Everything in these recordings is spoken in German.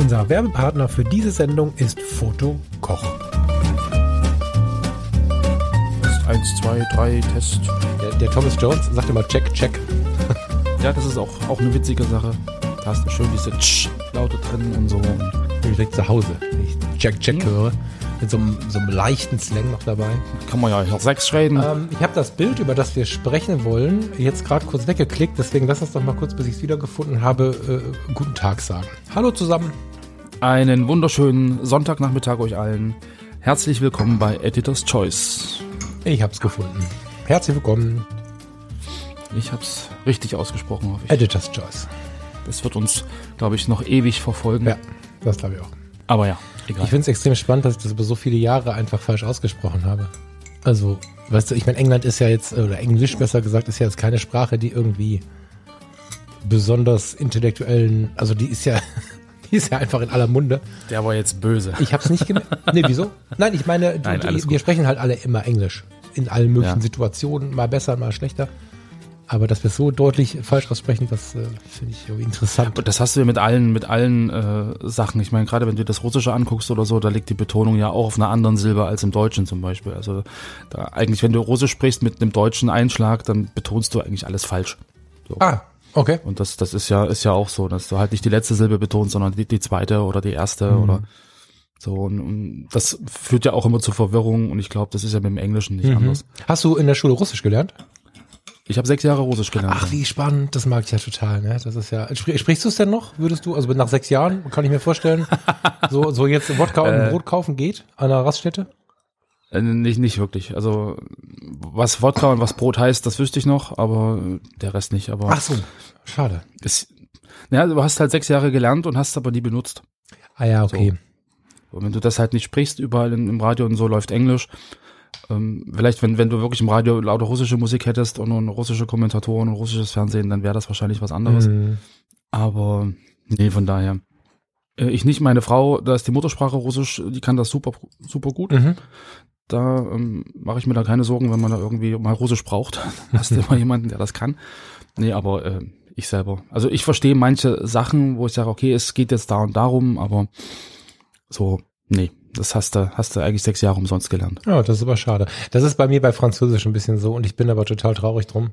Unser Werbepartner für diese Sendung ist Foto Koch. Test 1, 2, 3, Test. Der, der Thomas Jones sagt immer Check, Check. Ja, das ist auch, auch eine witzige Sache. Da hast du schön diese Tsch-Laute drin und so. Ich direkt zu Hause, wenn ich Check, Check höre. Mit so einem, so einem leichten Slang noch dabei. Kann man ja hier sechs reden. Ähm, ich habe das Bild, über das wir sprechen wollen, jetzt gerade kurz weggeklickt. Deswegen lass uns doch mal kurz, bis ich es wiedergefunden habe, äh, guten Tag sagen. Hallo zusammen. Einen wunderschönen Sonntagnachmittag euch allen. Herzlich willkommen bei Editor's Choice. Ich habe es gefunden. Herzlich willkommen, Ich hab's richtig ausgesprochen, hoffe ich. Editor's Choice. Das wird uns, glaube ich, noch ewig verfolgen. Ja, das glaube ich auch. Aber ja, egal. Ich finde es extrem spannend, dass ich das über so viele Jahre einfach falsch ausgesprochen habe. Also, weißt du, ich meine, England ist ja jetzt, oder Englisch besser gesagt, ist ja jetzt keine Sprache, die irgendwie besonders intellektuellen, also die ist ja, die ist ja einfach in aller Munde. Der war jetzt böse. Ich habe es nicht gemerkt. Nee, wieso? Nein, ich meine, du, Nein, wir gut. sprechen halt alle immer Englisch. In allen möglichen Ja. Situationen, mal besser, mal schlechter. Aber dass wir es so deutlich falsch aussprechen, das äh, finde ich irgendwie interessant. Und das hast du ja mit allen, mit allen äh, Sachen. Ich meine, gerade wenn du das Russische anguckst oder so, da liegt die Betonung ja auch auf einer anderen Silbe als im Deutschen zum Beispiel. Also da eigentlich, wenn du Russisch sprichst mit einem deutschen Einschlag, dann betonst du eigentlich alles falsch. So. Ah, okay. Und das, das ist ja, ist ja auch so, dass du halt nicht die letzte Silbe betonst, sondern die, die zweite oder die erste Mhm. oder so. Und, und das führt ja auch immer zu Verwirrung und ich glaube, das ist ja mit dem Englischen nicht anders. Hast du in der Schule Russisch gelernt? Ich habe sechs Jahre Russisch gelernt. Ach, wie spannend. Das mag ich ja total. Ne? Das ist ja. Spr sprichst du es denn noch? Würdest du? Also nach sechs Jahren kann ich mir vorstellen. so, so jetzt Wodka und Brot kaufen geht an einer Raststätte. Äh, nicht, nicht wirklich. Also was Wodka und was Brot heißt, das wüsste ich noch, aber der Rest nicht. Aber Ach so, schade. es, ja, du hast halt sechs Jahre gelernt und hast aber nie benutzt. Ah ja, okay. Und wenn du das halt nicht sprichst, überall in, im Radio und so läuft Englisch. Ähm, vielleicht, wenn, wenn du wirklich im Radio lauter russische Musik hättest und, und russische Kommentatoren und russisches Fernsehen, dann wäre das wahrscheinlich was anderes. Mhm. Aber nee, von daher. Äh, Ich nicht, meine Frau, da ist die Muttersprache Russisch, die kann das super, super gut. Mhm. Da ähm, mache ich mir da keine Sorgen, wenn man da irgendwie mal Russisch braucht. Hast du immer jemanden, der das kann. Nee, aber äh, ich selber. Also ich verstehe manche Sachen, wo ich sage, okay, es geht jetzt da und darum, aber so, nee, das hast du, hast du eigentlich sechs Jahre umsonst gelernt. Ja, das ist aber schade. Das ist bei mir bei Französisch ein bisschen so und ich bin aber total traurig drum.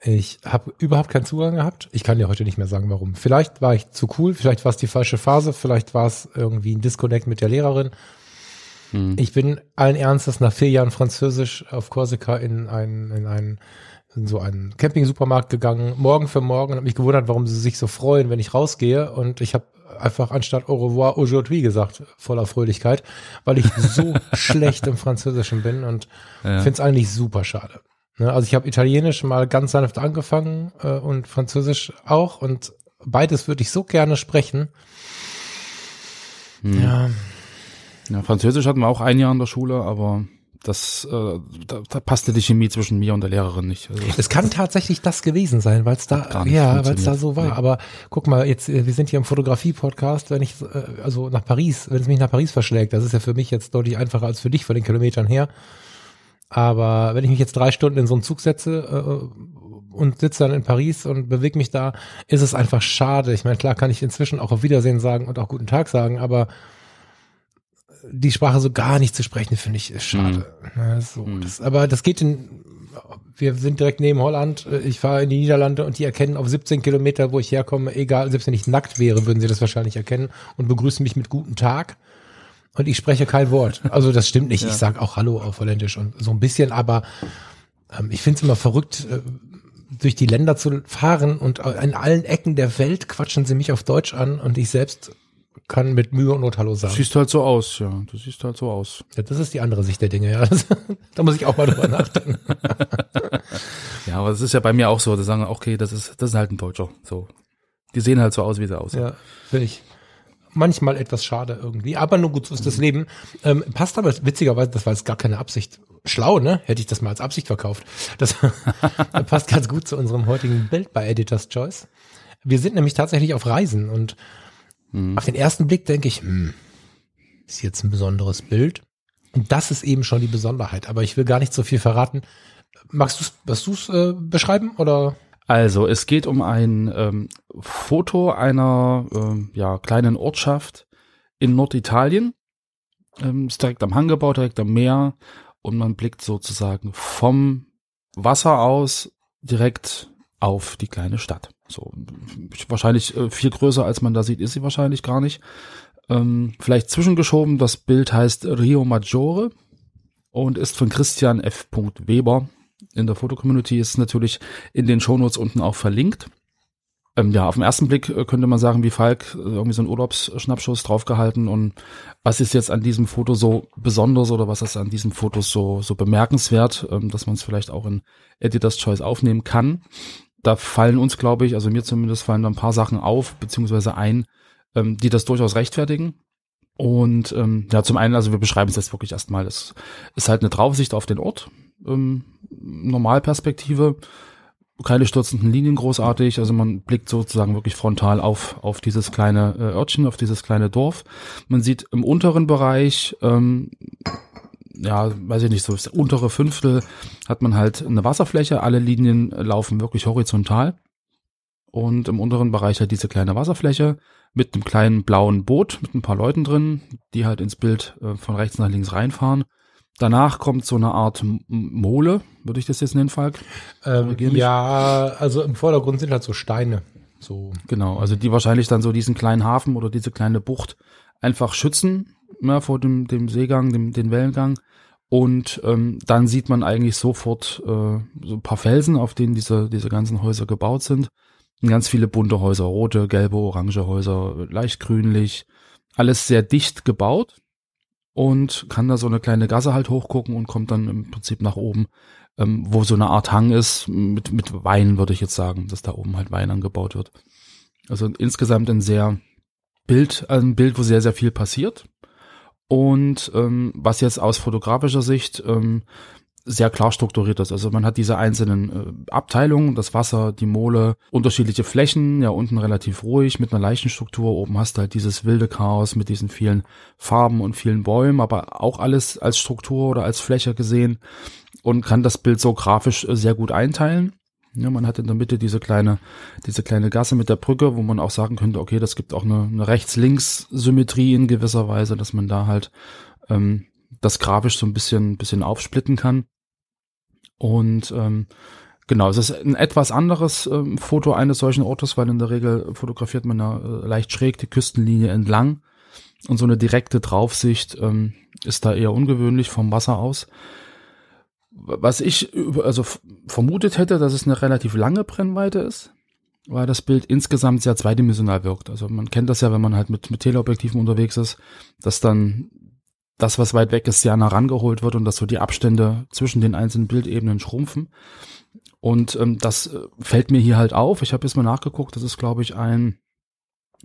Ich habe überhaupt keinen Zugang gehabt. Ich kann dir heute nicht mehr sagen, warum. Vielleicht war ich zu cool, vielleicht war es die falsche Phase, vielleicht war es irgendwie ein Disconnect mit der Lehrerin. Hm. Ich bin allen Ernstes nach vier Jahren Französisch auf Korsika in einen, in einen, in so einen Camping-Supermarkt gegangen, morgen für morgen und habe mich gewundert, warum sie sich so freuen, wenn ich rausgehe. Und ich habe einfach anstatt au revoir aujourd'hui gesagt, voller Fröhlichkeit, weil ich so schlecht im Französischen bin und Ja. finde es eigentlich super schade. Ne, also ich habe Italienisch mal ganz sanft angefangen äh, und Französisch auch und beides würde ich so gerne sprechen. Hm. Ja, Ja, Französisch hatten wir auch ein Jahr in der Schule, aber das, äh, da, da passte die Chemie zwischen mir und der Lehrerin nicht. Also, Es kann tatsächlich das gewesen sein, weil es da, ja, weil es da so war. Nee. Aber guck mal, jetzt, äh, wir sind hier im Fotografie-Podcast, wenn ich, äh, also nach Paris, wenn es mich nach Paris verschlägt, das ist ja für mich jetzt deutlich einfacher als für dich von den Kilometern her. Aber wenn ich mich jetzt drei Stunden in so einen Zug setze äh, und sitze dann in Paris und bewege mich da, ist es einfach schade. Ich meine, klar kann ich inzwischen auch auf Wiedersehen sagen und auch guten Tag sagen, aber die Sprache so gar nicht zu sprechen, finde ich, ist schade. Ja, so, Mhm. das, aber das geht in, wir sind direkt neben Holland, ich fahre in die Niederlande und die erkennen auf 17 Kilometer, wo ich herkomme, egal, selbst wenn ich nackt wäre, würden sie das wahrscheinlich erkennen und begrüßen mich mit guten Tag. Und ich spreche kein Wort. Also das stimmt nicht. Ich sage auch Hallo auf Holländisch und so ein bisschen, aber ähm, ich finde es immer verrückt, äh, durch die Länder zu fahren und in allen Ecken der Welt quatschen sie mich auf Deutsch an und ich selbst kann mit Mühe und Not Hallo sagen. siehst halt so aus, ja. Du siehst halt so aus. Ja, das ist die andere Sicht der Dinge, ja. Das, da muss ich auch mal drüber nachdenken. Ja, aber es ist ja bei mir auch so, da sagen, okay, das ist, das ist halt ein Deutscher. So. die sehen halt so aus, wie sie aussehen. Ja, finde ich manchmal etwas schade irgendwie. Aber nur gut, so ist das Leben. Ähm, passt aber witzigerweise, das war jetzt gar keine Absicht. Schlau, ne? Hätte ich das mal als Absicht verkauft. Das passt ganz gut zu unserem heutigen Bild bei Editor's Choice. Wir sind nämlich tatsächlich auf Reisen und Mhm. auf den ersten Blick denke ich, hm, ist jetzt ein besonderes Bild. Und das ist eben schon die Besonderheit. Aber ich will gar nicht so viel verraten. Magst du es äh, beschreiben oder? Also es geht um ein ähm, Foto einer ähm, ja, kleinen Ortschaft in Norditalien. Ähm, ist direkt am Hang gebaut, direkt am Meer und man blickt sozusagen vom Wasser aus direkt auf die kleine Stadt. So wahrscheinlich äh, viel größer als man da sieht, ist sie wahrscheinlich gar nicht. Ähm, vielleicht zwischengeschoben, das Bild heißt Rio Maggiore und ist von Christian F. Weber in der Fotocommunity ist natürlich in den Shownotes unten auch verlinkt. Ähm, ja, auf den ersten Blick äh, könnte man sagen, wie Falk, äh, irgendwie so ein Urlaubsschnappschuss draufgehalten und was ist jetzt an diesem Foto so besonders oder was ist an diesem Foto so, so bemerkenswert, ähm, dass man es vielleicht auch in Editor's Choice aufnehmen kann. Da fallen uns, glaube ich, also mir zumindest fallen da ein paar Sachen auf, beziehungsweise ein, ähm, die das durchaus rechtfertigen. Und ähm, ja, zum einen, also wir beschreiben es jetzt wirklich erstmal, es ist halt eine Draufsicht auf den Ort, ähm, Normalperspektive, keine stürzenden Linien großartig, also man blickt sozusagen wirklich frontal auf, auf dieses kleine äh, Örtchen, auf dieses kleine Dorf. Man sieht im unteren Bereich, ähm, ja, weiß ich nicht, so das untere Fünftel hat man halt eine Wasserfläche, alle Linien laufen wirklich horizontal. Und im unteren Bereich halt diese kleine Wasserfläche mit einem kleinen blauen Boot mit ein paar Leuten drin, die halt ins Bild äh, von rechts nach links reinfahren. Danach kommt so eine Art Mole, würde ich das jetzt nennen, Falk? Ähm, ja, also im Vordergrund sind halt so Steine. So. Genau, also die wahrscheinlich dann so diesen kleinen Hafen oder diese kleine Bucht einfach schützen ja, vor dem, dem Seegang, dem, den Wellengang. Und ähm, dann sieht man eigentlich sofort äh, so ein paar Felsen, auf denen diese, diese ganzen Häuser gebaut sind. Und ganz viele bunte Häuser, rote, gelbe, orange Häuser, leicht grünlich. Alles sehr dicht gebaut und kann da so eine kleine Gasse halt hochgucken und kommt dann im Prinzip nach oben, ähm, wo so eine Art Hang ist, mit, mit Wein, würde ich jetzt sagen, dass da oben halt Wein angebaut wird. Also insgesamt ein sehr Bild, ein Bild, wo sehr, sehr viel passiert. Und ähm, was jetzt aus fotografischer Sicht ähm, sehr klar strukturiert ist. Also man hat diese einzelnen äh, Abteilungen, das Wasser, die Mole, unterschiedliche Flächen, ja unten relativ ruhig mit einer leichten Struktur, oben hast du halt dieses wilde Chaos mit diesen vielen Farben und vielen Bäumen, aber auch alles als Struktur oder als Fläche gesehen und kann das Bild so grafisch äh, sehr gut einteilen. Ja, man hat in der Mitte diese kleine, diese kleine Gasse mit der Brücke, wo man auch sagen könnte, okay, das gibt auch eine, eine Rechts-Links-Symmetrie in gewisser Weise, dass man da halt ähm, das grafisch so ein bisschen, bisschen aufsplitten kann. Und ähm, genau, es ist ein etwas anderes ähm, Foto eines solchen Ortes, weil in der Regel fotografiert man da äh, leicht schräg die Küstenlinie entlang. Und so eine direkte Draufsicht ähm, ist da eher ungewöhnlich vom Wasser aus. Was ich also vermutet hätte, dass es eine relativ lange Brennweite ist, weil das Bild insgesamt sehr zweidimensional wirkt. Also man kennt das ja, wenn man halt mit, mit Teleobjektiven unterwegs ist, dass dann das, was weit weg ist, sehr nah rangeholt wird und dass so die Abstände zwischen den einzelnen Bildebenen schrumpfen. Und ähm, das äh, fällt mir hier halt auf. Ich habe jetzt mal nachgeguckt, das ist, glaube ich, ein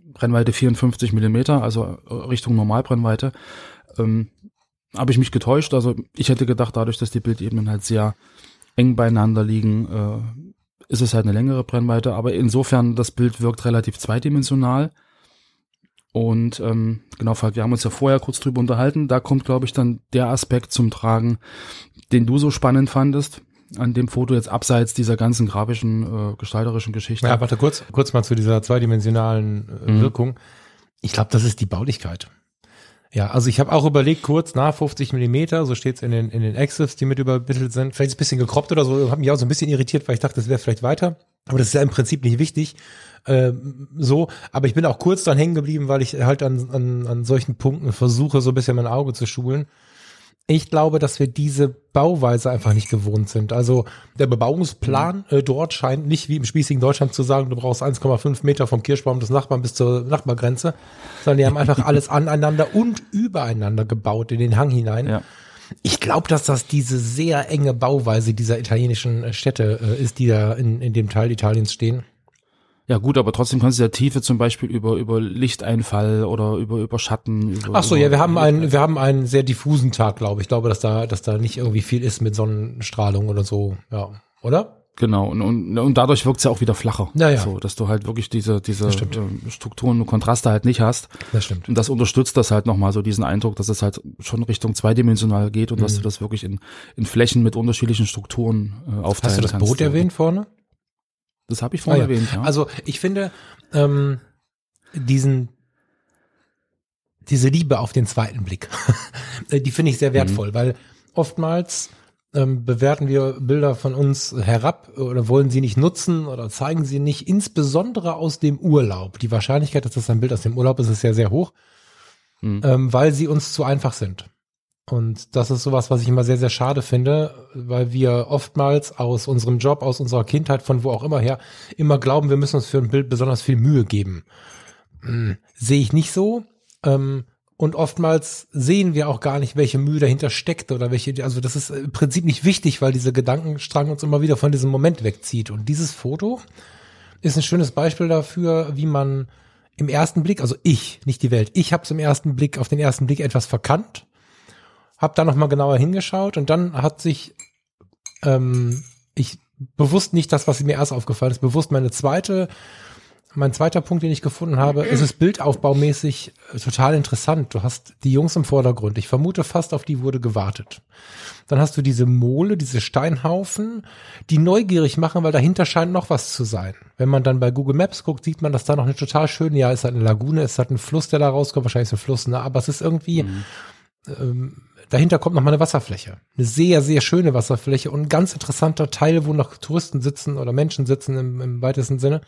Brennweite 54 Millimeter, also äh, Richtung Normalbrennweite. Ähm, habe ich mich getäuscht. Also ich hätte gedacht, dadurch, dass die Bildebenen halt sehr eng beieinander liegen, äh, ist es halt eine längere Brennweite. Aber insofern, das Bild wirkt relativ zweidimensional. Und ähm, genau, Falk, wir haben uns ja vorher kurz drüber unterhalten. Da kommt, glaube ich, dann der Aspekt zum Tragen, den du so spannend fandest an dem Foto jetzt abseits dieser ganzen grafischen, äh, gestalterischen Geschichte. Ja, warte kurz, kurz mal zu dieser zweidimensionalen äh, Mhm. Wirkung. Ich glaube, das ist die Baulichkeit. Ja, also ich habe auch überlegt, kurz nach 50 Millimeter, so steht's in den, in den Exifs, die mit übermittelt sind. Vielleicht ist ein bisschen gekroppt oder so, hat mich auch so ein bisschen irritiert, weil ich dachte, das wäre vielleicht weiter. Aber das ist ja im Prinzip nicht wichtig. Ähm, so, aber ich bin auch kurz dran hängen geblieben, weil ich halt an, an, an solchen Punkten versuche, so ein bisschen mein Auge zu schulen. Ich glaube, dass wir diese Bauweise einfach nicht gewohnt sind. Also der Bebauungsplan äh, dort scheint nicht wie im spießigen Deutschland zu sagen, du brauchst 1,5 Meter vom Kirschbaum des Nachbarn bis zur Nachbargrenze, sondern die haben einfach alles aneinander und übereinander gebaut in den Hang hinein. Ja. Ich glaube, dass das diese sehr enge Bauweise dieser italienischen äh, Städte äh, ist, die da in, in dem Teil Italiens stehen. Ja gut, aber trotzdem kannst du ja Tiefe zum Beispiel über, über Lichteinfall oder über, über Schatten. Über, Ach so, über, ja, wir haben einen, wir haben einen sehr diffusen Tag, glaube ich. Ich glaube, dass da, dass da nicht irgendwie viel ist mit Sonnenstrahlung oder so, ja, oder? Genau, und, und, und dadurch wirkt's ja auch wieder flacher. Ja, ja. So, dass du halt wirklich diese, diese stimmt. äh, Strukturen und Kontraste halt nicht hast. Das stimmt. Und das unterstützt das halt nochmal so diesen Eindruck, dass es halt schon Richtung zweidimensional geht und dass Mhm. du das wirklich in, in Flächen mit unterschiedlichen Strukturen äh, aufteilen Hast du das kannst. Boot erwähnt vorne? Das habe ich vorhin Ah, ja. erwähnt, ja. Also ich finde ähm, diesen diese Liebe auf den zweiten Blick, äh, die finde ich sehr wertvoll, weil oftmals ähm, bewerten wir Bilder von uns herab oder wollen sie nicht nutzen oder zeigen sie nicht, insbesondere aus dem Urlaub. Die Wahrscheinlichkeit, dass das ein Bild aus dem Urlaub ist, ist sehr, sehr hoch, Mhm. ähm, weil sie uns zu einfach sind. Und das ist sowas, was ich immer sehr, sehr schade finde, weil wir oftmals aus unserem Job, aus unserer Kindheit, von wo auch immer her, immer glauben, wir müssen uns für ein Bild besonders viel Mühe geben. Hm, Sehe ich nicht so. Ähm, und oftmals sehen wir auch gar nicht, welche Mühe dahinter steckt oder welche, also das ist im Prinzip nicht wichtig, weil dieser Gedankenstrang uns immer wieder von diesem Moment wegzieht. Und dieses Foto ist ein schönes Beispiel dafür, wie man im ersten Blick, also ich, nicht die Welt, ich habe es im ersten Blick, auf den ersten Blick etwas verkannt, habe da nochmal genauer hingeschaut und dann hat sich ähm, ich bewusst nicht das, was mir erst aufgefallen ist, bewusst meine zweite, mein zweiter Punkt, den ich gefunden habe, es ist bildaufbaumäßig äh, total interessant. Du hast die Jungs im Vordergrund. Ich vermute fast, auf die wurde gewartet. Dann hast du diese Mole, diese Steinhaufen, die neugierig machen, weil dahinter scheint noch was zu sein. Wenn man dann bei Google Maps guckt, sieht man, dass da noch eine total schöne, ja, es hat eine Lagune, es hat einen Fluss, der da rauskommt, wahrscheinlich ist ein Fluss, ne? aber es ist irgendwie, ähm, dahinter kommt noch mal eine Wasserfläche. Eine sehr, sehr schöne Wasserfläche und ein ganz interessanter Teil, wo noch Touristen sitzen oder Menschen sitzen im, im weitesten Sinne.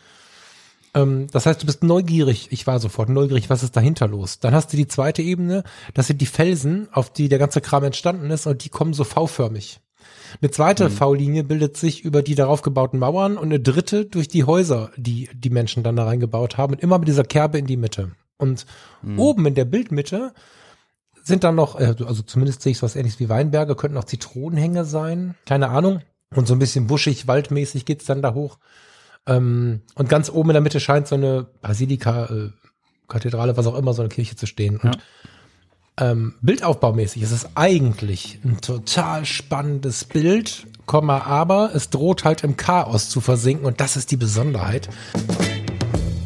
Ähm, das heißt, du bist neugierig. Ich war sofort neugierig, was ist dahinter los. Dann hast du die zweite Ebene, das sind die Felsen, auf die der ganze Kram entstanden ist und die kommen so V-förmig. Eine zweite V-Linie bildet sich über die darauf gebauten Mauern und eine dritte durch die Häuser, die die Menschen dann da reingebaut haben und immer mit dieser Kerbe in die Mitte. Und oben in der Bildmitte sind dann noch, äh, also zumindest sehe ich was ähnliches wie Weinberge, könnten auch Zitronenhänge sein, keine Ahnung. Und so ein bisschen buschig, waldmäßig geht's dann da hoch. Ähm, und ganz oben in der Mitte scheint so eine Basilika, äh, Kathedrale, was auch immer, so eine Kirche zu stehen. Und ähm, bildaufbaumäßig ist es eigentlich ein total spannendes Bild, Komma, aber es droht halt im Chaos zu versinken und das ist die Besonderheit.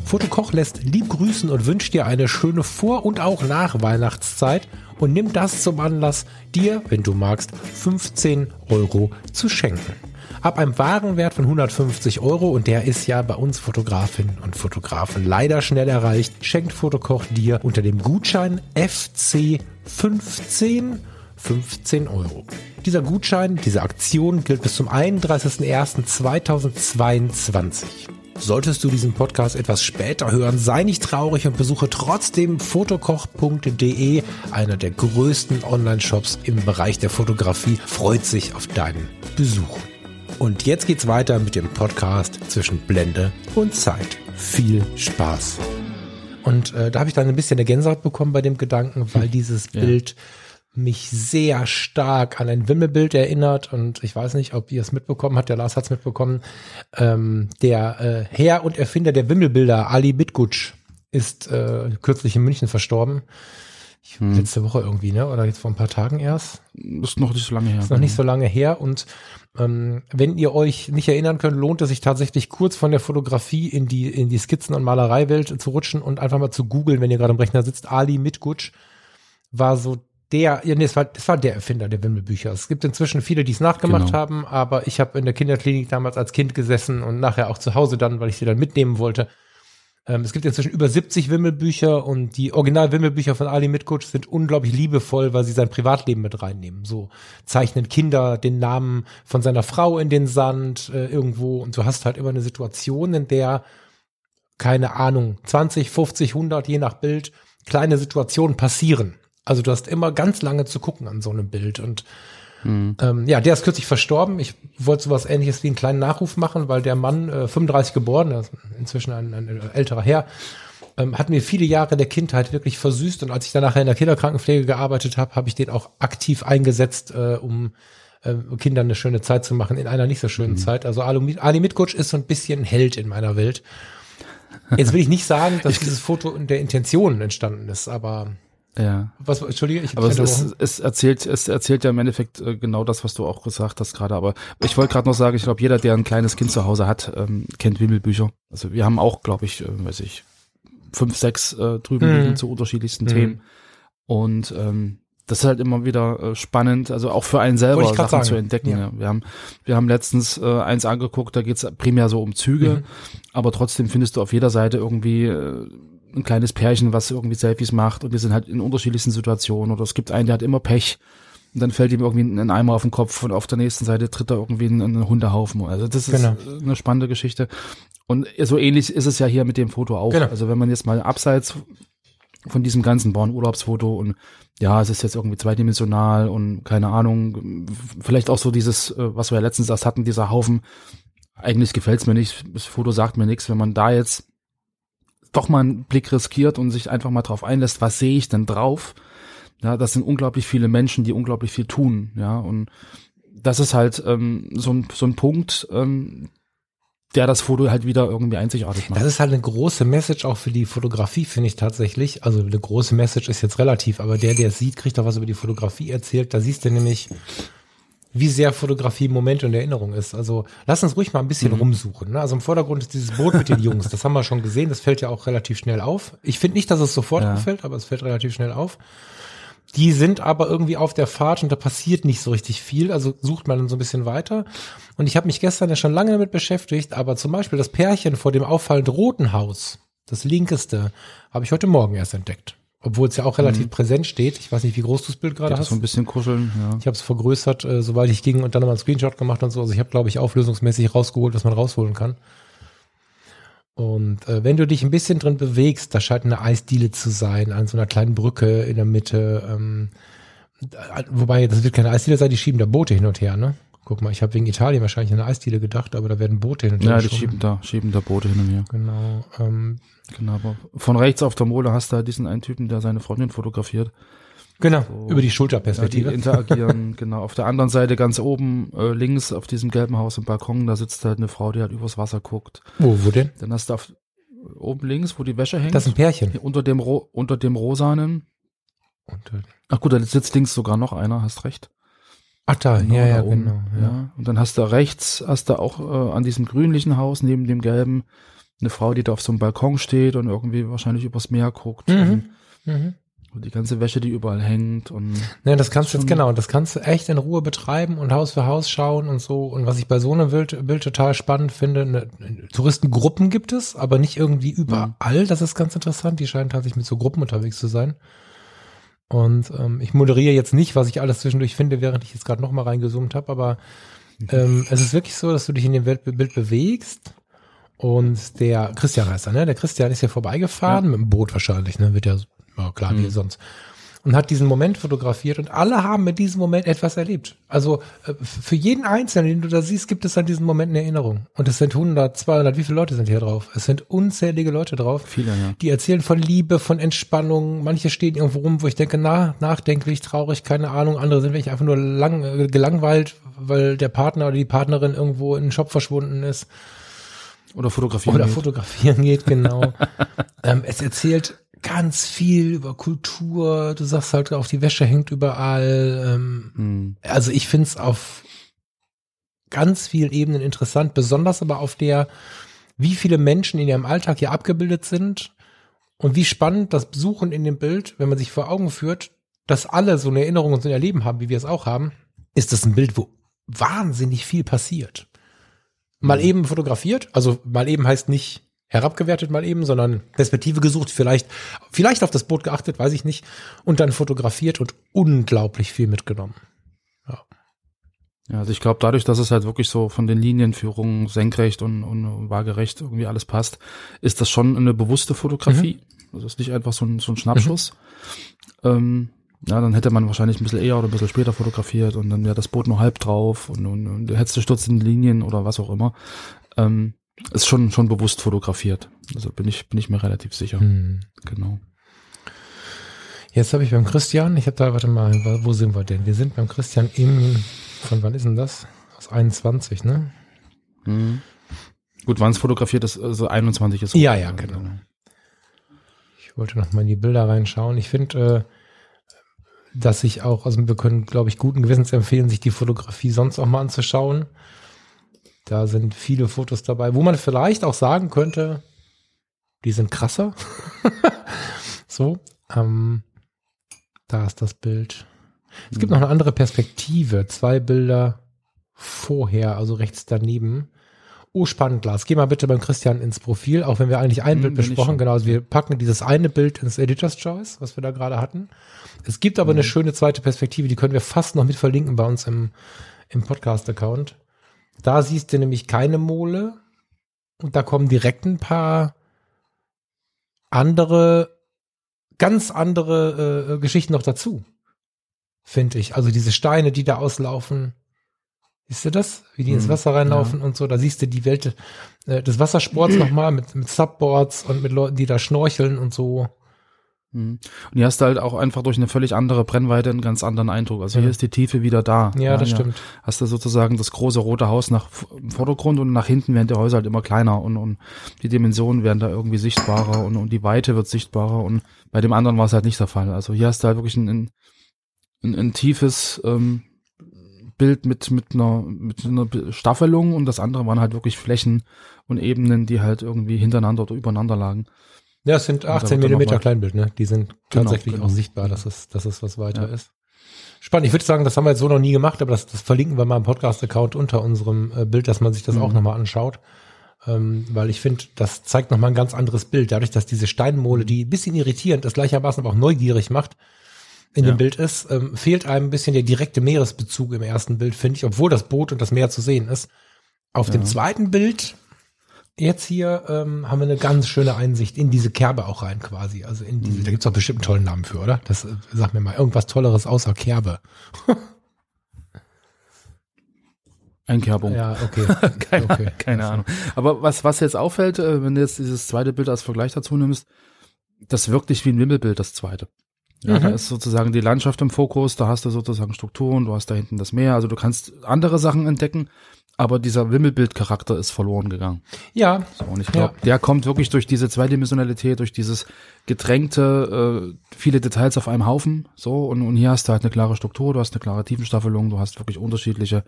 Fotokoch lässt lieb grüßen und wünscht dir eine schöne Vor- und auch Nachweihnachtszeit und nimm das zum Anlass, dir, wenn du magst, 15 Euro zu schenken. Ab einem Warenwert von 150 Euro, und der ist ja bei uns Fotografinnen und Fotografen leider schnell erreicht, schenkt Fotokoch dir unter dem Gutschein FC15 15 Euro. Dieser Gutschein, diese Aktion gilt bis zum 31.01.2022. Solltest du diesen Podcast etwas später hören, sei nicht traurig und besuche trotzdem fotokoch.de, einer der größten Online-Shops im Bereich der Fotografie, freut sich auf deinen Besuch. Und jetzt geht's weiter mit dem Podcast zwischen Blende und Zeit. Viel Spaß. Und äh, da habe ich dann ein bisschen eine Gänsehaut bekommen bei dem Gedanken, weil dieses Ja. Bild mich sehr stark an ein Wimmelbild erinnert und ich weiß nicht, ob ihr es mitbekommen habt, der Lars hat es mitbekommen. Ähm, der äh, Herr und Erfinder der Wimmelbilder, Ali Bitgutsch, ist äh, kürzlich in München verstorben. Ich, Letzte Woche irgendwie, ne? Oder jetzt vor ein paar Tagen erst. Ist noch nicht so lange her. Ist noch nicht so lange her und ähm, wenn ihr euch nicht erinnern könnt, lohnt es sich tatsächlich kurz von der Fotografie in die in die Skizzen- und Malereiwelt zu rutschen und einfach mal zu googeln, wenn ihr gerade am Rechner sitzt. Ali Mitgutsch war so der, ja, nee, es war, es war der Erfinder der Wimmelbücher. Es gibt inzwischen viele, die es nachgemacht Genau. haben, aber ich habe in der Kinderklinik damals als Kind gesessen und nachher auch zu Hause dann, weil ich sie dann mitnehmen wollte. Ähm, es gibt inzwischen über 70 Wimmelbücher und die Original-Wimmelbücher von Ali Mitgutsch sind unglaublich liebevoll, weil sie sein Privatleben mit reinnehmen. So zeichnen Kinder den Namen von seiner Frau in den Sand äh, irgendwo und du hast halt immer eine Situation, in der keine Ahnung, 20, 50, 100, je nach Bild, kleine Situationen passieren. Also du hast immer ganz lange zu gucken an so einem Bild und ähm, ja, der ist kürzlich verstorben. Ich wollte sowas ähnliches wie einen kleinen Nachruf machen, weil der Mann, äh, 35 geboren, inzwischen ein, ein älterer Herr, ähm, hat mir viele Jahre der Kindheit wirklich versüßt. Und als ich dann nachher in der Kinderkrankenpflege gearbeitet habe, habe ich den auch aktiv eingesetzt, äh, um äh, Kindern eine schöne Zeit zu machen in einer nicht so schönen Zeit. Also Ali, Ali Mitgutsch ist so ein bisschen Held in meiner Welt. Jetzt will ich nicht sagen, dass dieses Foto in der Intention entstanden ist, aber Ja. was, Entschuldige, ich Aber es, ist, es erzählt, es erzählt ja im Endeffekt äh, genau das, was du auch gesagt hast gerade. Aber ich wollte gerade noch sagen, ich glaube, jeder, der ein kleines Kind zu Hause hat, ähm, kennt Wimmelbücher. Also wir haben auch, glaube ich, äh, weiß ich, fünf, sechs äh, drüben Mhm. liegen zu unterschiedlichsten Mhm. Themen. Und ähm, das ist halt immer wieder äh, spannend, also auch für einen selber Sachen sagen. zu entdecken. Ja. Ja. Wir haben, wir haben letztens äh, eins angeguckt, da geht's primär so um Züge, Mhm. aber trotzdem findest du auf jeder Seite irgendwie äh, ein kleines Pärchen, was irgendwie Selfies macht und die sind halt in unterschiedlichsten Situationen oder es gibt einen, der hat immer Pech und dann fällt ihm irgendwie ein Eimer auf den Kopf und auf der nächsten Seite tritt er irgendwie in einen Hundehaufen. Also das ist Genau. eine spannende Geschichte. Und so ähnlich ist es ja hier mit dem Foto auch. Genau. Also wenn man jetzt mal abseits von diesem ganzen Bauernurlaubsfoto und ja, es ist jetzt irgendwie zweidimensional und keine Ahnung, vielleicht auch so dieses, äh, was wir ja letztens erst hatten, dieser Haufen, eigentlich gefällt's mir nicht, das Foto sagt mir nichts, wenn man da jetzt doch mal einen Blick riskiert und sich einfach mal drauf einlässt, was sehe ich denn drauf? Ja, das sind unglaublich viele Menschen, die unglaublich viel tun, ja, und das ist halt ähm, so, ein, so ein Punkt, ähm, der das Foto halt wieder irgendwie einzigartig macht. Das ist halt eine große Message auch für die Fotografie, finde ich tatsächlich. Also eine große Message ist jetzt relativ, aber der, der es sieht, kriegt auch was über die Fotografie erzählt. Da siehst du nämlich, wie sehr Fotografie im Moment und Erinnerung ist. Also lass uns ruhig mal ein bisschen rumsuchen. Ne? Also im Vordergrund ist dieses Boot mit den Jungs. Das haben wir schon gesehen. Das fällt ja auch relativ schnell auf. Ich finde nicht, dass es sofort Ja. auffällt, aber es fällt relativ schnell auf. Die sind aber irgendwie auf der Fahrt und da passiert nicht so richtig viel. Also sucht man dann so ein bisschen weiter. Und ich habe mich gestern ja schon lange damit beschäftigt, aber zum Beispiel das Pärchen vor dem auffallend roten Haus, das linkeste, habe ich heute Morgen erst entdeckt. Obwohl es ja auch relativ präsent steht. Ich weiß nicht, wie groß du das Bild gerade hast. so ein bisschen kuscheln, ja. Ich habe es vergrößert, äh, soweit ich ging und dann nochmal einen Screenshot gemacht und so. Also ich habe, glaube ich, auflösungsmäßig rausgeholt, was man rausholen kann. Und äh, wenn du dich ein bisschen drin bewegst, da scheint eine Eisdiele zu sein, an so einer kleinen Brücke in der Mitte. Ähm, äh, wobei, das wird keine Eisdiele sein, die schieben da Boote hin und her, ne? Guck mal, ich habe wegen Italien wahrscheinlich an eine Eisdiele gedacht, aber da werden Boote hin und her Ja, die geschoben. schieben da, schieben da Boote hin und her. Genau. Ähm, Genau, aber von rechts auf der Mole hast du halt diesen einen Typen, der seine Freundin fotografiert. genau, So. über die Ja, die Schulterperspektive. interagieren, genau. Auf der anderen Seite ganz oben, äh, links auf diesem gelben Haus im Balkon, da sitzt halt eine Frau, die halt übers Wasser guckt. wo, wo denn? Dann hast du auf, oben links, wo die Wäsche hängt, Das ist ein Pärchen. unter dem, Ro unter dem rosanen. Und, äh, Ach gut, da sitzt links sogar noch einer, hast recht. Ach da, Genau, ja, ja, oben. genau. Ja. Ja. Und dann hast du rechts, hast du auch äh, an diesem grünlichen Haus neben dem gelben eine Frau, die da auf so einem Balkon steht und irgendwie wahrscheinlich übers Meer guckt. Mhm. Mhm. Und die ganze Wäsche, die überall hängt und Ne, das kannst du jetzt genau, das kannst du echt in Ruhe betreiben und Haus für Haus schauen und so. Und was ich bei so einem Bild, Bild total spannend finde, ne, Touristengruppen gibt es, aber nicht irgendwie überall. Das ist ganz interessant. Die scheinen tatsächlich mit so Gruppen unterwegs zu sein. Und ähm, ich moderiere jetzt nicht, was ich alles zwischendurch finde, während ich jetzt gerade noch mal reingezoomt habe, aber ähm, es ist wirklich so, dass du dich in dem Bild, Bild bewegst und der Christian heißt er, ne? Der Christian ist hier vorbeigefahren, mit dem Boot wahrscheinlich, ne? Wird ja, ja klar, wie Mhm. sonst. Und hat diesen Moment fotografiert und alle haben mit diesem Moment etwas erlebt. Also äh, für jeden Einzelnen, den du da siehst, gibt es an diesen Moment eine Erinnerung. Und es sind 100, 200, wie viele Leute sind hier drauf? Es sind unzählige Leute drauf. viele, ja. Die erzählen von Liebe, von Entspannung. Manche stehen irgendwo rum, wo ich denke, na, nachdenklich, traurig, keine Ahnung. Andere sind wirklich einfach nur lang, äh, gelangweilt, weil der Partner oder die Partnerin irgendwo in den Shop verschwunden ist. Oder fotografieren. Oder geht. fotografieren geht, genau. ähm, es erzählt ganz viel über Kultur. Du sagst halt auch, die Wäsche hängt überall. Ähm, Hm. also ich finde es auf ganz vielen Ebenen interessant, besonders aber auf der, wie viele Menschen in ihrem Alltag hier abgebildet sind und wie spannend das Besuchen in dem Bild, wenn man sich vor Augen führt, dass alle so eine Erinnerung und so ein Erleben haben, wie wir es auch haben, ist das ein Bild, wo wahnsinnig viel passiert. Mal eben fotografiert, also mal eben heißt nicht herabgewertet mal eben, sondern Perspektive gesucht, vielleicht, vielleicht auf das Boot geachtet, weiß ich nicht, und dann fotografiert und unglaublich viel mitgenommen. Ja, also ich glaube, dadurch, dass es halt wirklich so von den Linienführungen senkrecht und, und waagerecht irgendwie alles passt, ist das schon eine bewusste Fotografie. Also es ist nicht einfach so ein, so ein Schnappschuss. Ähm, ja, dann hätte man wahrscheinlich ein bisschen eher oder ein bisschen später fotografiert und dann wäre das Boot nur halb drauf und, und, und du hättest du Sturz in Linien oder was auch immer. Ähm, ist schon, schon bewusst fotografiert. Also bin ich, bin ich mir relativ sicher. Hm. Genau. Jetzt habe ich beim Christian, ich habe da, warte mal, wo- sind wir denn? Wir sind beim Christian im, von wann ist denn das? Aus 21, ne? Mhm. Gut, wann es fotografiert ist, also 21 ist. Ja, ja, genau. Ich wollte noch mal in die Bilder reinschauen. Ich finde, äh, dass ich auch, also wir können, glaube ich, guten Gewissens empfehlen, sich die Fotografie sonst auch mal anzuschauen. Da sind viele Fotos dabei, wo man vielleicht auch sagen könnte, die sind krasser. so, ähm, da ist das Bild. Es gibt noch eine andere Perspektive. Zwei Bilder vorher, also rechts daneben. Oh, spannend, Glas. Geh mal bitte beim Christian ins Profil, auch wenn wir eigentlich ein Hm, Bild besprochen. Genau, also wir packen dieses eine Bild ins Editor's Choice, was wir da gerade hatten. Es gibt Hm. aber eine schöne zweite Perspektive, die können wir fast noch mit verlinken bei uns im, im Podcast-Account. Da siehst du nämlich keine Mole und da kommen direkt ein paar andere, ganz andere äh, Geschichten noch dazu, finde ich. Also diese Steine, die da auslaufen. Siehst du das? Wie die ins Hm, Wasser reinlaufen und so. Da siehst du die Welt äh, des Wassersports nochmal mit, mit Subboards und mit Leuten, die da schnorcheln und so. Mhm. Und hier hast du halt auch einfach durch eine völlig andere Brennweite einen ganz anderen Eindruck. Also Ja. hier ist die Tiefe wieder da. Ja, das hier stimmt. Hast du sozusagen das große rote Haus nach im Vordergrund und nach hinten werden die Häuser halt immer kleiner und, und die Dimensionen werden da irgendwie sichtbarer und, und die Weite wird sichtbarer und bei dem anderen war es halt nicht der Fall. Also hier hast du halt wirklich ein, ein, ein, ein tiefes ähm, Bild mit, mit einer, mit einer Staffelung und das andere waren halt wirklich Flächen und Ebenen, die halt irgendwie hintereinander oder übereinander lagen. Ja, es sind da 18 wird dann Millimeter noch mal- Kleinbild, ne? Die sind Genau, tatsächlich genau. auch sichtbar, dass es, dass es was weiter Ja. ist. Spannend. Ich würde sagen, das haben wir jetzt so noch nie gemacht, aber das, das verlinken wir mal im Podcast-Account unter unserem äh, Bild, dass man sich das Mhm. auch nochmal anschaut. Ähm, weil ich finde, das zeigt nochmal ein ganz anderes Bild. Dadurch, dass diese Steinmole, die ein bisschen irritierend ist, gleichermaßen aber auch neugierig macht, in Ja. dem Bild ist, ähm, fehlt einem ein bisschen der direkte Meeresbezug im ersten Bild, finde ich, obwohl das Boot und das Meer zu sehen ist. Auf dem Ja. zweiten Bild jetzt hier ähm, haben wir eine ganz schöne Einsicht in diese Kerbe auch rein quasi. Also in diese, da gibt's doch bestimmt einen tollen Namen für, oder? Das äh, sag mir mal irgendwas Tolleres außer Kerbe. Einkerbung. Ja, okay. keine, okay. keine Also, Ahnung. Aber was, was jetzt auffällt, äh, wenn du jetzt dieses zweite Bild als Vergleich dazu nimmst, das wirkt nicht wie ein Wimmelbild, das zweite. Ja, Mhm. da ist sozusagen die Landschaft im Fokus, da hast du sozusagen Strukturen, du hast da hinten das Meer, also du kannst andere Sachen entdecken, aber dieser Wimmelbild-Charakter ist verloren gegangen. Ja, So, und ich glaube, der kommt wirklich durch diese Zweidimensionalität, durch dieses gedrängte, äh, viele Details auf einem Haufen. So, und, und hier hast du halt eine klare Struktur, du hast eine klare Tiefenstaffelung, du hast wirklich unterschiedliche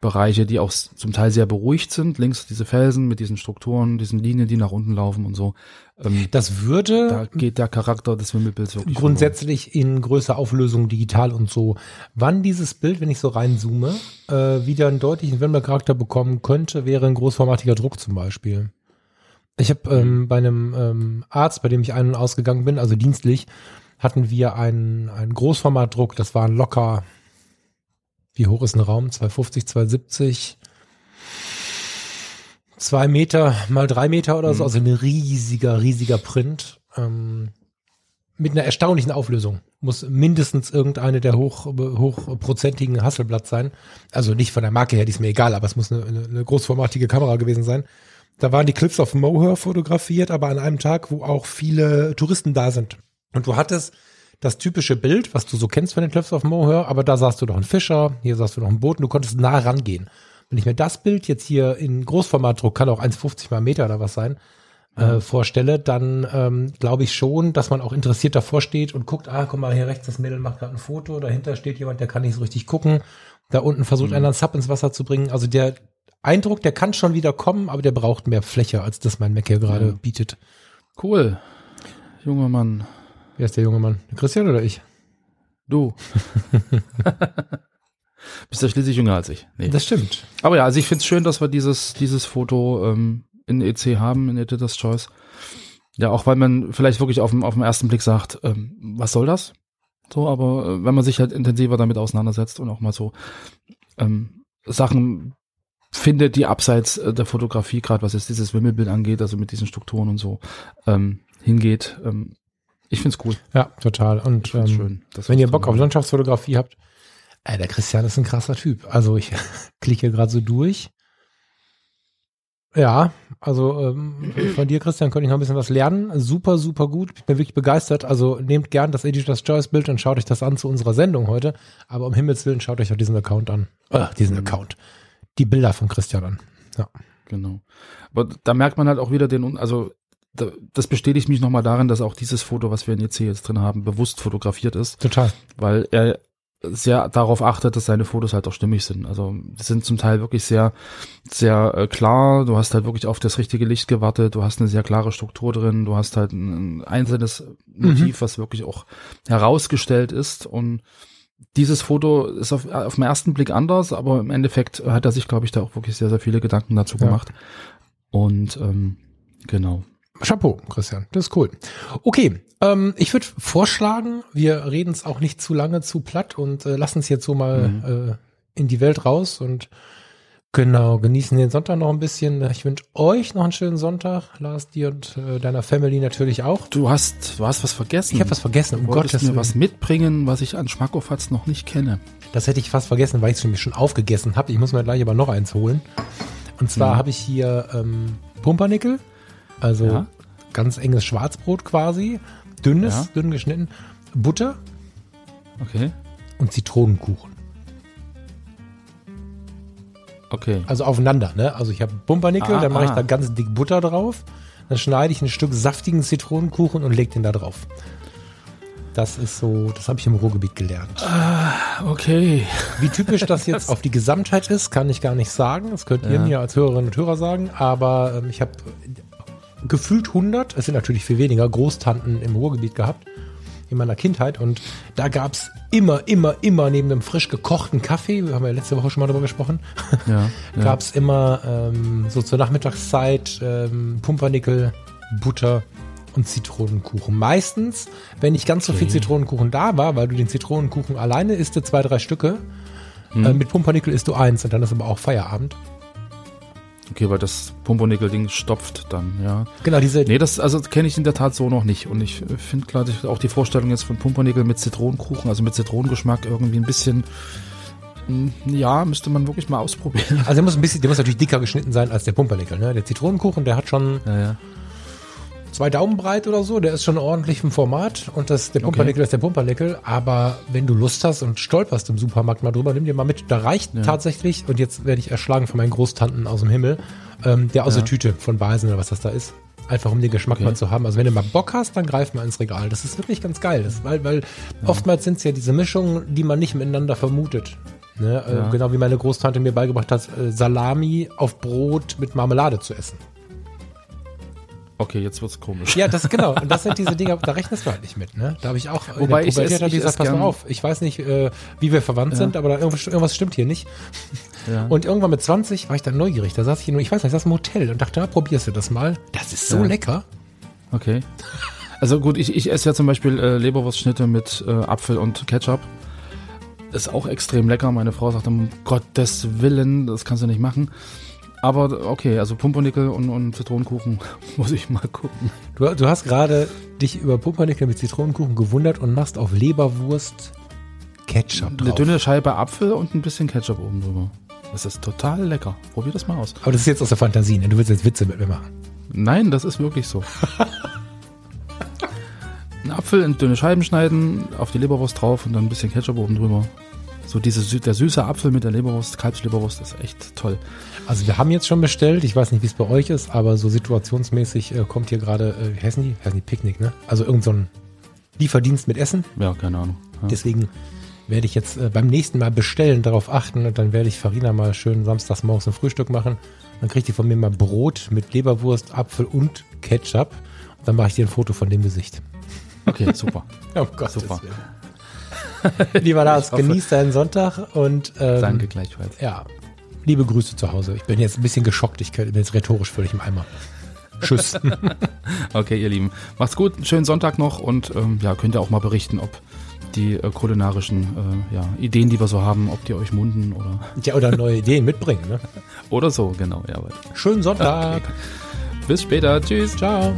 Bereiche, die auch zum Teil sehr beruhigt sind. Links diese Felsen mit diesen Strukturen, diesen Linien, die nach unten laufen und so. Ähm, das würde da geht der Charakter des Wimmelbilds wirklich grundsätzlich in größer Auflösung digital und so. Wann dieses Bild, wenn ich so reinzoome, äh, wieder einen deutlichen Wimmelcharakter bekommen könnte, wäre ein großformatiger Druck zum Beispiel. Ich habe ähm, bei einem ähm, Arzt, bei dem ich ein- und ausgegangen bin, also dienstlich, hatten wir einen, einen Großformatdruck, das waren locker, wie hoch ist ein Raum? 250, 270, zwei Meter mal drei Meter oder so, Mhm. also ein riesiger, riesiger Print. Ähm, mit einer erstaunlichen Auflösung. Muss mindestens irgendeine der hoch, hochprozentigen Hasselblatt sein. Also nicht von der Marke her, die ist mir egal, aber es muss eine, eine, großformatige Kamera gewesen sein. Da waren die Cliffs of Moher fotografiert, aber an einem Tag, wo auch viele Touristen da sind. Und du hattest das typische Bild, was du so kennst von den Cliffs of Moher, aber da sahst du noch einen Fischer, hier sahst du noch ein Boot und du konntest nah rangehen. Wenn ich mir das Bild jetzt hier in Großformatdruck, kann auch 1,50 mal Meter oder was sein, äh, vorstelle, dann ähm, glaube ich schon, dass man auch interessiert davor steht und guckt, ah, guck mal, hier rechts, das Mädel macht gerade ein Foto, dahinter steht jemand, der kann nicht so richtig gucken, da unten versucht einer einen Sub ins Wasser zu bringen. Also der Eindruck, der kann schon wieder kommen, aber der braucht mehr Fläche, als das mein Mac hier gerade Ja. bietet. Cool. Junger Mann. Wer ist der junge Mann? Christian oder ich? Du. Bist ja schließlich jünger als ich. Nee. Das stimmt. Aber ja, also ich find's schön, dass wir dieses, dieses Foto ähm, in EC haben, in Editor's Choice. Ja, auch weil man vielleicht wirklich auf dem, auf den ersten Blick sagt, ähm, was soll das? So, aber äh, wenn man sich halt intensiver damit auseinandersetzt und auch mal so ähm, Sachen findet, die abseits äh, der Fotografie, gerade was jetzt dieses Wimmelbild angeht, also mit diesen Strukturen und so, ähm, hingeht, ähm, ich find's cool. Ja, total. Und ähm, schön. wenn ihr Bock auf. Landschaftsfotografie habt, äh, der Christian ist ein krasser Typ. Also ich klicke gerade so durch. Ja, also ähm, von dir, Christian, könnte ich noch ein bisschen was lernen. Super, super gut. Ich bin wirklich begeistert. Also nehmt gern das Editor's Choice Bild und schaut euch das an zu unserer Sendung heute. Aber um Himmels Willen schaut euch auch diesen Account an. Äh, diesen Mhm. Account. Die Bilder von Christian an. Ja. Genau. Aber da merkt man halt auch wieder den, also da, das bestätigt mich nochmal darin, dass auch dieses Foto, was wir jetzt hier jetzt drin haben, bewusst fotografiert ist, Total. weil er sehr darauf achtet, dass seine Fotos halt auch stimmig sind. Also die sind zum Teil wirklich sehr, sehr äh, klar. Du hast halt wirklich auf das richtige Licht gewartet. Du hast eine sehr klare Struktur drin. Du hast halt ein, ein einzelnes Motiv, was wirklich auch herausgestellt ist. Und dieses Foto ist auf, auf den ersten Blick anders, aber im Endeffekt hat er sich, glaube ich, da auch wirklich sehr, sehr viele Gedanken dazu Ja. gemacht. Und ähm, genau. Chapeau, Christian. Das ist cool. Okay, ähm, ich würde vorschlagen, wir reden es auch nicht zu lange zu platt und äh, lassen es jetzt so mal äh, in die Welt raus und genau, genießen den Sonntag noch ein bisschen. Ich wünsche euch noch einen schönen Sonntag, Lars, dir und äh, deiner Family natürlich auch. Du hast, du hast was vergessen. Ich habe was vergessen, um Gottes mir Willen. was mitbringen, was ich an Schmackofatz noch nicht kenne. Das hätte ich fast vergessen, weil ich es nämlich schon aufgegessen habe. Ich muss mir gleich aber noch eins holen. Und zwar Mhm. habe ich hier ähm, Pumpernickel, also Ja. ganz enges Schwarzbrot quasi, dünnes, Ja. dünn geschnitten, Butter Okay. und Zitronenkuchen. Okay. Also aufeinander, ne? Also ich habe Pumpernickel, Ah, dann mache ich ah. da ganz dick Butter drauf, dann schneide ich ein Stück saftigen Zitronenkuchen und leg den da drauf. Das ist so, das habe ich im Ruhrgebiet gelernt. Okay. Wie typisch das jetzt auf die Gesamtheit ist, kann ich gar nicht sagen. Das könnt ihr Ja. mir als Hörerinnen und Hörer sagen. Aber ähm, ich habe gefühlt 100, es sind natürlich viel weniger, Großtanten im Ruhrgebiet gehabt in meiner Kindheit. Und da gab's immer, immer, immer neben einem frisch gekochten Kaffee, wir haben ja letzte Woche schon mal darüber gesprochen, Ja. ja. gab's immer ähm, so zur Nachmittagszeit ähm, Pumpernickel, Butter und Zitronenkuchen. Meistens, wenn nicht ganz so viel. Zitronenkuchen da war, weil du den Zitronenkuchen alleine isst, zwei, drei Stücke. Hm. Äh, mit Pumpernickel isst du eins und dann ist aber auch Feierabend. Okay, weil das Pumpernickel-Ding stopft dann, ja. Genau, diese, Nee, das also kenne ich in der Tat so noch nicht. Und ich äh, finde gerade auch die Vorstellung jetzt von Pumpernickel mit Zitronenkuchen, also mit Zitronengeschmack irgendwie ein bisschen, mm, ja, müsste man wirklich mal ausprobieren. also der muss ein bisschen, der muss natürlich dicker geschnitten sein als der Pumpernickel. Ne? Der Zitronenkuchen, der hat schon Ja, ja. Zwei Daumen breit oder so, der ist schon ordentlich im Format und das, der Pumpernickel ist der Pumpernickel, aber wenn du Lust hast und stolperst im Supermarkt mal drüber, nimm dir mal mit. Da reicht tatsächlich, und jetzt werde ich erschlagen von meinen Großtanten aus dem Himmel, ähm, der aus Ja. der Tüte von Beisen oder was das da ist. Einfach um den Geschmack Okay. mal zu haben. Also wenn du mal Bock hast, dann greif mal ins Regal. Das ist wirklich ganz geil. Das, weil weil oftmals sind es ja diese Mischungen, die man nicht miteinander vermutet. Ne? Äh, Ja. Genau wie meine Großtante mir beigebracht hat, äh, Salami auf Brot mit Marmelade zu essen. Okay, jetzt wird's komisch. Ja, das genau. Und das sind diese Dinger, da rechnest du halt nicht mit. Ne? Da habe ich auch in Wobei der ich Pubertät ich ich gesagt, pass mal auf. Ich weiß nicht, äh, wie wir verwandt Ja. sind, aber da irgendwas, irgendwas stimmt hier nicht. Ja. Und irgendwann mit 20 war ich dann neugierig. Da saß ich nur, ich weiß nicht, ich saß im Hotel und dachte, na, probierst du das mal. Das ist so Ja. lecker. Okay. Also gut, ich, ich esse ja zum Beispiel äh, Leberwurstschnitte mit äh, Apfel und Ketchup. Ist auch extrem lecker. Meine Frau sagt, um Gottes Willen, das kannst du nicht machen. Aber okay, also Pumpernickel und, und Zitronenkuchen muss ich mal gucken. Du, du hast gerade dich über Pumpernickel mit Zitronenkuchen gewundert und machst auf Leberwurst Ketchup drauf. Eine dünne Scheibe Apfel und ein bisschen Ketchup oben drüber. Das ist total lecker. Probier das mal aus. Aber das ist jetzt aus der Fantasie, ne? Du willst jetzt Witze mit mir machen. Nein, das ist wirklich so. Einen Apfel in dünne Scheiben schneiden, auf die Leberwurst drauf und dann ein bisschen Ketchup oben drüber. So diese, der süße Apfel mit der Leberwurst, Kalbsleberwurst, ist echt toll. Also wir haben jetzt schon bestellt, ich weiß nicht, wie es bei euch ist, aber so situationsmäßig äh, kommt hier gerade, äh, wie heißen die? Heißen die Picknick, ne? Also irgend so ein Lieferdienst mit Essen. Ja, keine Ahnung. Ja. Deswegen werde ich jetzt äh, beim nächsten Mal bestellen, darauf achten und dann werde ich Farina mal schön samstags morgens ein Frühstück machen. Dann kriegt die von mir mal Brot mit Leberwurst, Apfel und Ketchup. Und dann mache ich dir ein Foto von dem Gesicht. Okay, super. Oh Gott, Super. Lieber Lars, genieß deinen Sonntag und ähm, Danke gleichfalls. ja, liebe Grüße zu Hause. Ich bin jetzt ein bisschen geschockt, ich bin jetzt rhetorisch völlig im Eimer. Tschüss. Okay, ihr Lieben. Macht's gut, einen schönen Sonntag noch und ähm, ja, könnt ihr auch mal berichten, ob die äh, kulinarischen äh, ja, Ideen, die wir so haben, ob die euch munden oder, ja, oder neue Ideen mitbringen. Ne? oder so, genau. Ja, Schönen Sonntag. bis später. Tschüss. Ciao.